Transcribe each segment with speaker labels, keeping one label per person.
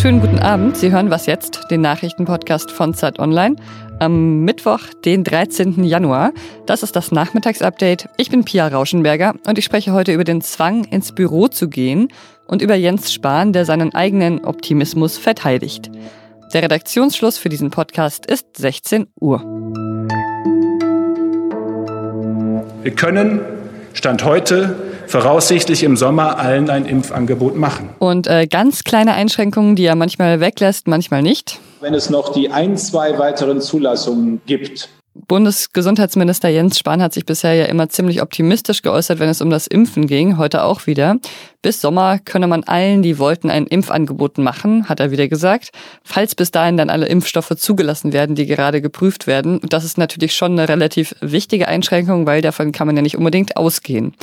Speaker 1: Schönen guten Abend. Sie hören was jetzt, den Nachrichtenpodcast von Zeit Online. Am Mittwoch, den 13. Januar. Das ist das Nachmittagsupdate. Ich bin Pia Rauschenberger und ich spreche heute über den Zwang, ins Büro zu gehen und über Jens Spahn, der seinen eigenen Optimismus verteidigt. Der Redaktionsschluss für diesen Podcast ist 16 Uhr.
Speaker 2: Wir können, Stand heute, voraussichtlich im Sommer allen ein Impfangebot machen.
Speaker 1: Und äh, ganz kleine Einschränkungen, die er manchmal weglässt, manchmal nicht.
Speaker 2: Wenn es noch die ein, zwei weiteren Zulassungen gibt,
Speaker 1: Bundesgesundheitsminister Jens Spahn hat sich bisher ja immer ziemlich optimistisch geäußert, wenn es um das Impfen ging, heute auch wieder. Bis Sommer könne man allen, die wollten, ein Impfangebot machen, hat er wieder gesagt, falls bis dahin dann alle Impfstoffe zugelassen werden, die gerade geprüft werden. Und das ist natürlich schon eine relativ wichtige Einschränkung, weil davon kann man ja nicht unbedingt ausgehen.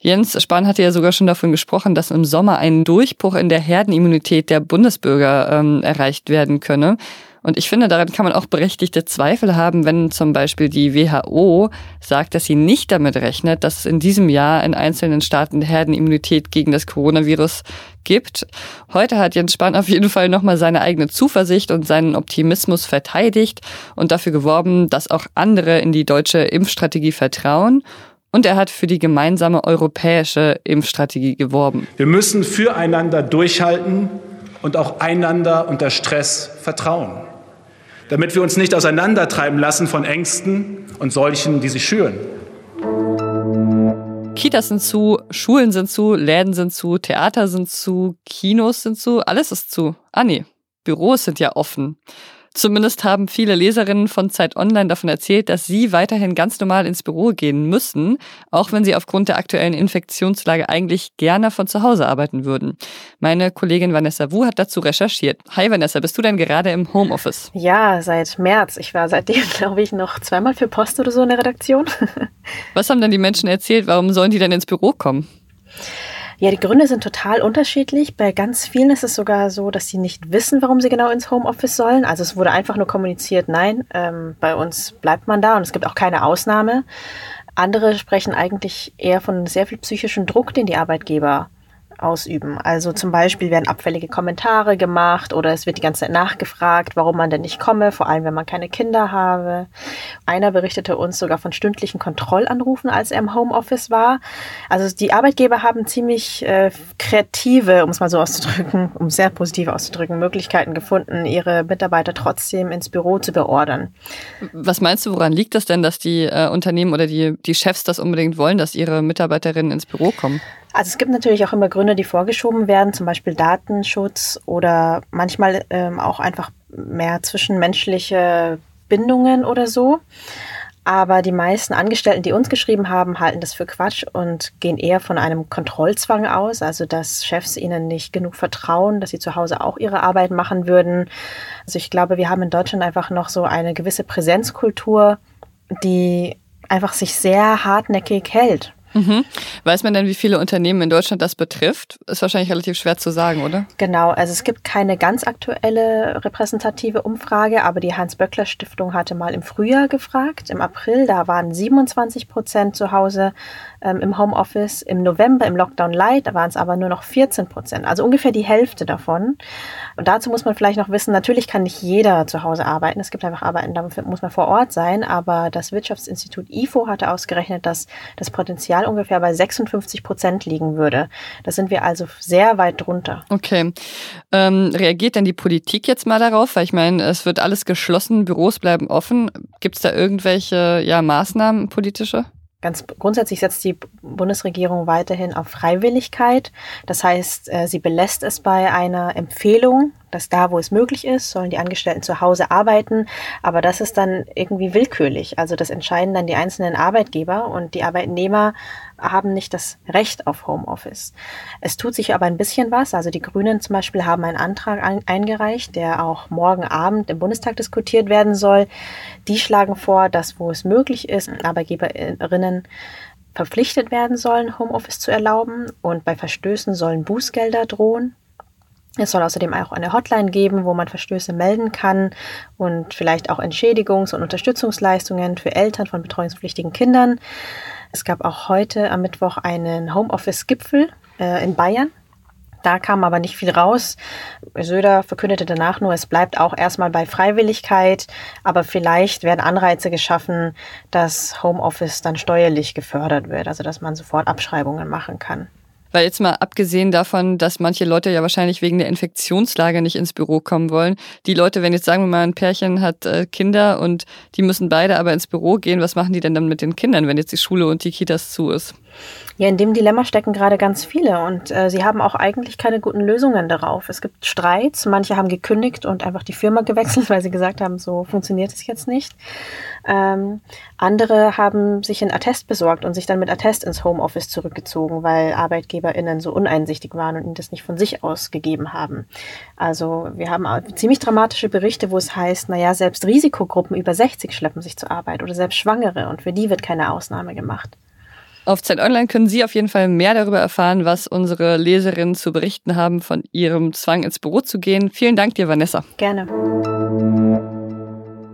Speaker 1: Jens Spahn hatte ja sogar schon davon gesprochen, dass im Sommer ein Durchbruch in der Herdenimmunität der Bundesbürger ähm, erreicht werden könne. Und ich finde, daran kann man auch berechtigte Zweifel haben, wenn zum Beispiel die WHO sagt, dass sie nicht damit rechnet, dass es in diesem Jahr in einzelnen Staaten Herdenimmunität gegen das Coronavirus gibt. Heute hat Jens Spahn auf jeden Fall nochmal seine eigene Zuversicht und seinen Optimismus verteidigt und dafür geworben, dass auch andere in die deutsche Impfstrategie vertrauen. Und er hat für die gemeinsame europäische Impfstrategie geworben.
Speaker 2: Wir müssen füreinander durchhalten und auch einander unter Stress vertrauen, damit wir uns nicht auseinandertreiben lassen von Ängsten und solchen, die sie schüren.
Speaker 1: Kitas sind zu, Schulen sind zu, Läden sind zu, Theater sind zu, Kinos sind zu, alles ist zu. Ah nee, Büros sind ja offen. Zumindest haben viele Leserinnen von Zeit Online davon erzählt, dass sie weiterhin ganz normal ins Büro gehen müssen, auch wenn sie aufgrund der aktuellen Infektionslage eigentlich gerne von zu Hause arbeiten würden. Meine Kollegin Vanessa Wu hat dazu recherchiert. Hi Vanessa, bist du denn gerade im Homeoffice?
Speaker 3: Ja, seit März. Ich war seitdem, glaube ich, noch zweimal für Post oder so in der Redaktion.
Speaker 1: Was haben denn die Menschen erzählt? Warum sollen die denn ins Büro kommen?
Speaker 3: Ja, die Gründe sind total unterschiedlich. Bei ganz vielen ist es sogar so, dass sie nicht wissen, warum sie genau ins Homeoffice sollen. Also es wurde einfach nur kommuniziert, nein, ähm, bei uns bleibt man da und es gibt auch keine Ausnahme. Andere sprechen eigentlich eher von sehr viel psychischen Druck, den die Arbeitgeber ausüben. Also zum Beispiel werden abfällige Kommentare gemacht oder es wird die ganze Zeit nachgefragt, warum man denn nicht komme, vor allem wenn man keine Kinder habe. Einer berichtete uns sogar von stündlichen Kontrollanrufen, als er im Homeoffice war. Also die Arbeitgeber haben ziemlich äh, kreative, um es mal so auszudrücken, um sehr positiv auszudrücken, Möglichkeiten gefunden, ihre Mitarbeiter trotzdem ins Büro zu beordern.
Speaker 1: Was meinst du, woran liegt das denn, dass die äh, Unternehmen oder die, die Chefs das unbedingt wollen, dass ihre Mitarbeiterinnen ins Büro kommen?
Speaker 3: Also es gibt natürlich auch immer Gründe, die vorgeschoben werden, zum Beispiel Datenschutz oder manchmal ähm, auch einfach mehr zwischenmenschliche Bindungen oder so. Aber die meisten Angestellten, die uns geschrieben haben, halten das für Quatsch und gehen eher von einem Kontrollzwang aus, also dass Chefs ihnen nicht genug vertrauen, dass sie zu Hause auch ihre Arbeit machen würden. Also ich glaube, wir haben in Deutschland einfach noch so eine gewisse Präsenzkultur, die einfach sich sehr hartnäckig hält.
Speaker 1: Mhm. Weiß man denn, wie viele Unternehmen in Deutschland das betrifft? Ist wahrscheinlich relativ schwer zu sagen, oder?
Speaker 3: Genau, also es gibt keine ganz aktuelle repräsentative Umfrage, aber die Hans-Böckler-Stiftung hatte mal im Frühjahr gefragt, im April, da waren 27 Prozent zu Hause ähm, im Homeoffice. Im November, im Lockdown Light, da waren es aber nur noch 14 Prozent, also ungefähr die Hälfte davon. Und dazu muss man vielleicht noch wissen, natürlich kann nicht jeder zu Hause arbeiten. Es gibt einfach Arbeiten, da muss man vor Ort sein, aber das Wirtschaftsinstitut IFO hatte ausgerechnet, dass das Potenzial ungefähr bei 56 Prozent liegen würde. Da sind wir also sehr weit drunter.
Speaker 1: Okay. Ähm, reagiert denn die Politik jetzt mal darauf? Weil ich meine, es wird alles geschlossen, Büros bleiben offen. Gibt es da irgendwelche ja, Maßnahmen politische?
Speaker 3: Ganz grundsätzlich setzt die Bundesregierung weiterhin auf Freiwilligkeit. Das heißt, äh, sie belässt es bei einer Empfehlung, dass da, wo es möglich ist, sollen die Angestellten zu Hause arbeiten. Aber das ist dann irgendwie willkürlich. Also das entscheiden dann die einzelnen Arbeitgeber und die Arbeitnehmer haben nicht das Recht auf Homeoffice. Es tut sich aber ein bisschen was. Also die Grünen zum Beispiel haben einen Antrag eingereicht, der auch morgen Abend im Bundestag diskutiert werden soll. Die schlagen vor, dass wo es möglich ist, Arbeitgeberinnen verpflichtet werden sollen, Homeoffice zu erlauben und bei Verstößen sollen Bußgelder drohen. Es soll außerdem auch eine Hotline geben, wo man Verstöße melden kann und vielleicht auch Entschädigungs- und Unterstützungsleistungen für Eltern von betreuungspflichtigen Kindern. Es gab auch heute am Mittwoch einen Homeoffice-Gipfel äh, in Bayern. Da kam aber nicht viel raus. Söder verkündete danach nur, es bleibt auch erstmal bei Freiwilligkeit, aber vielleicht werden Anreize geschaffen, dass Homeoffice dann steuerlich gefördert wird, also dass man sofort Abschreibungen machen kann.
Speaker 1: Weil jetzt mal abgesehen davon, dass manche Leute ja wahrscheinlich wegen der Infektionslage nicht ins Büro kommen wollen, die Leute, wenn jetzt sagen wir mal ein Pärchen hat äh, Kinder und die müssen beide aber ins Büro gehen, was machen die denn dann mit den Kindern, wenn jetzt die Schule und die Kitas zu ist?
Speaker 3: Ja, in dem Dilemma stecken gerade ganz viele und äh, sie haben auch eigentlich keine guten Lösungen darauf. Es gibt Streits, manche haben gekündigt und einfach die Firma gewechselt, weil sie gesagt haben, so funktioniert es jetzt nicht. Ähm, andere haben sich ein Attest besorgt und sich dann mit Attest ins Homeoffice zurückgezogen, weil ArbeitgeberInnen so uneinsichtig waren und ihnen das nicht von sich aus gegeben haben. Also wir haben ziemlich dramatische Berichte, wo es heißt, naja, selbst Risikogruppen über 60 schleppen sich zur Arbeit oder selbst Schwangere und für die wird keine Ausnahme gemacht.
Speaker 1: Auf Zeit Online können Sie auf jeden Fall mehr darüber erfahren, was unsere Leserinnen zu berichten haben von ihrem Zwang ins Büro zu gehen. Vielen Dank dir, Vanessa.
Speaker 3: Gerne.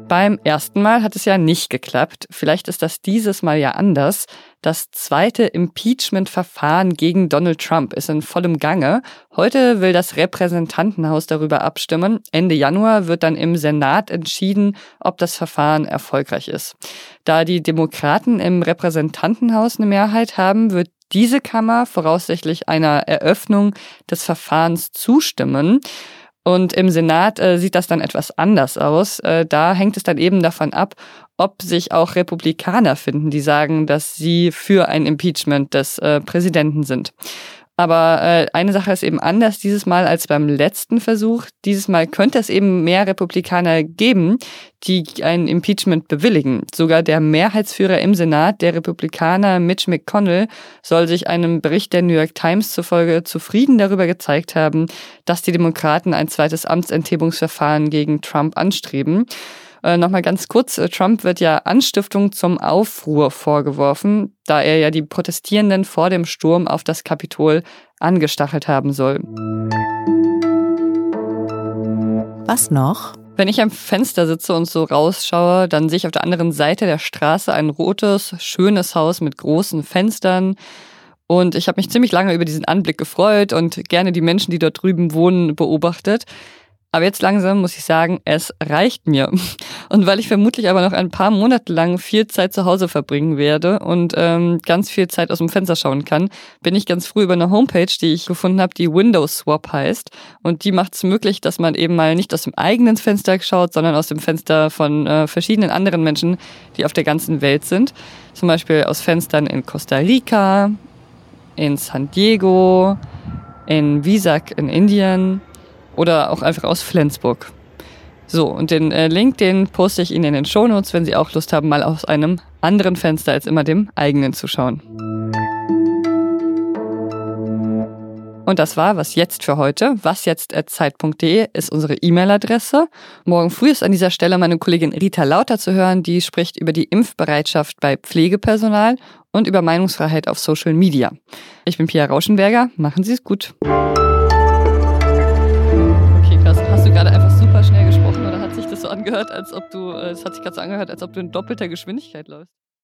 Speaker 1: Beim ersten Mal hat es ja nicht geklappt. Vielleicht ist das dieses Mal ja anders. Das zweite Impeachment-Verfahren gegen Donald Trump ist in vollem Gange. Heute will das Repräsentantenhaus darüber abstimmen. Ende Januar wird dann im Senat entschieden, ob das Verfahren erfolgreich ist. Da die Demokraten im Repräsentantenhaus eine Mehrheit haben, wird diese Kammer voraussichtlich einer Eröffnung des Verfahrens zustimmen. Und im Senat äh, sieht das dann etwas anders aus. Äh, da hängt es dann eben davon ab, ob sich auch Republikaner finden, die sagen, dass sie für ein Impeachment des äh, Präsidenten sind. Aber äh, eine Sache ist eben anders dieses Mal als beim letzten Versuch. Dieses Mal könnte es eben mehr Republikaner geben, die ein Impeachment bewilligen. Sogar der Mehrheitsführer im Senat, der Republikaner Mitch McConnell, soll sich einem Bericht der New York Times zufolge zufrieden darüber gezeigt haben, dass die Demokraten ein zweites Amtsenthebungsverfahren gegen Trump anstreben. Äh, Nochmal ganz kurz, äh, Trump wird ja Anstiftung zum Aufruhr vorgeworfen, da er ja die Protestierenden vor dem Sturm auf das Kapitol angestachelt haben soll.
Speaker 4: Was noch?
Speaker 1: Wenn ich am Fenster sitze und so rausschaue, dann sehe ich auf der anderen Seite der Straße ein rotes, schönes Haus mit großen Fenstern. Und ich habe mich ziemlich lange über diesen Anblick gefreut und gerne die Menschen, die dort drüben wohnen, beobachtet. Aber jetzt langsam muss ich sagen, es reicht mir. Und weil ich vermutlich aber noch ein paar Monate lang viel Zeit zu Hause verbringen werde und ähm, ganz viel Zeit aus dem Fenster schauen kann, bin ich ganz früh über eine Homepage, die ich gefunden habe, die Windows Swap heißt. Und die macht es möglich, dass man eben mal nicht aus dem eigenen Fenster schaut, sondern aus dem Fenster von äh, verschiedenen anderen Menschen, die auf der ganzen Welt sind. Zum Beispiel aus Fenstern in Costa Rica, in San Diego, in Visak in Indien oder auch einfach aus Flensburg. So, und den äh, Link, den poste ich Ihnen in den Shownotes, wenn Sie auch Lust haben, mal aus einem anderen Fenster als immer dem eigenen zu schauen. Und das war was jetzt für heute. Was jetzt Zeit.de ist unsere E-Mail-Adresse. Morgen früh ist an dieser Stelle meine Kollegin Rita Lauter zu hören, die spricht über die Impfbereitschaft bei Pflegepersonal und über Meinungsfreiheit auf Social Media. Ich bin Pia Rauschenberger. Machen Sie es gut. Gerade einfach super schnell gesprochen oder hat sich das so angehört, als ob du, äh, es hat sich gerade so angehört, als ob du in doppelter Geschwindigkeit läufst?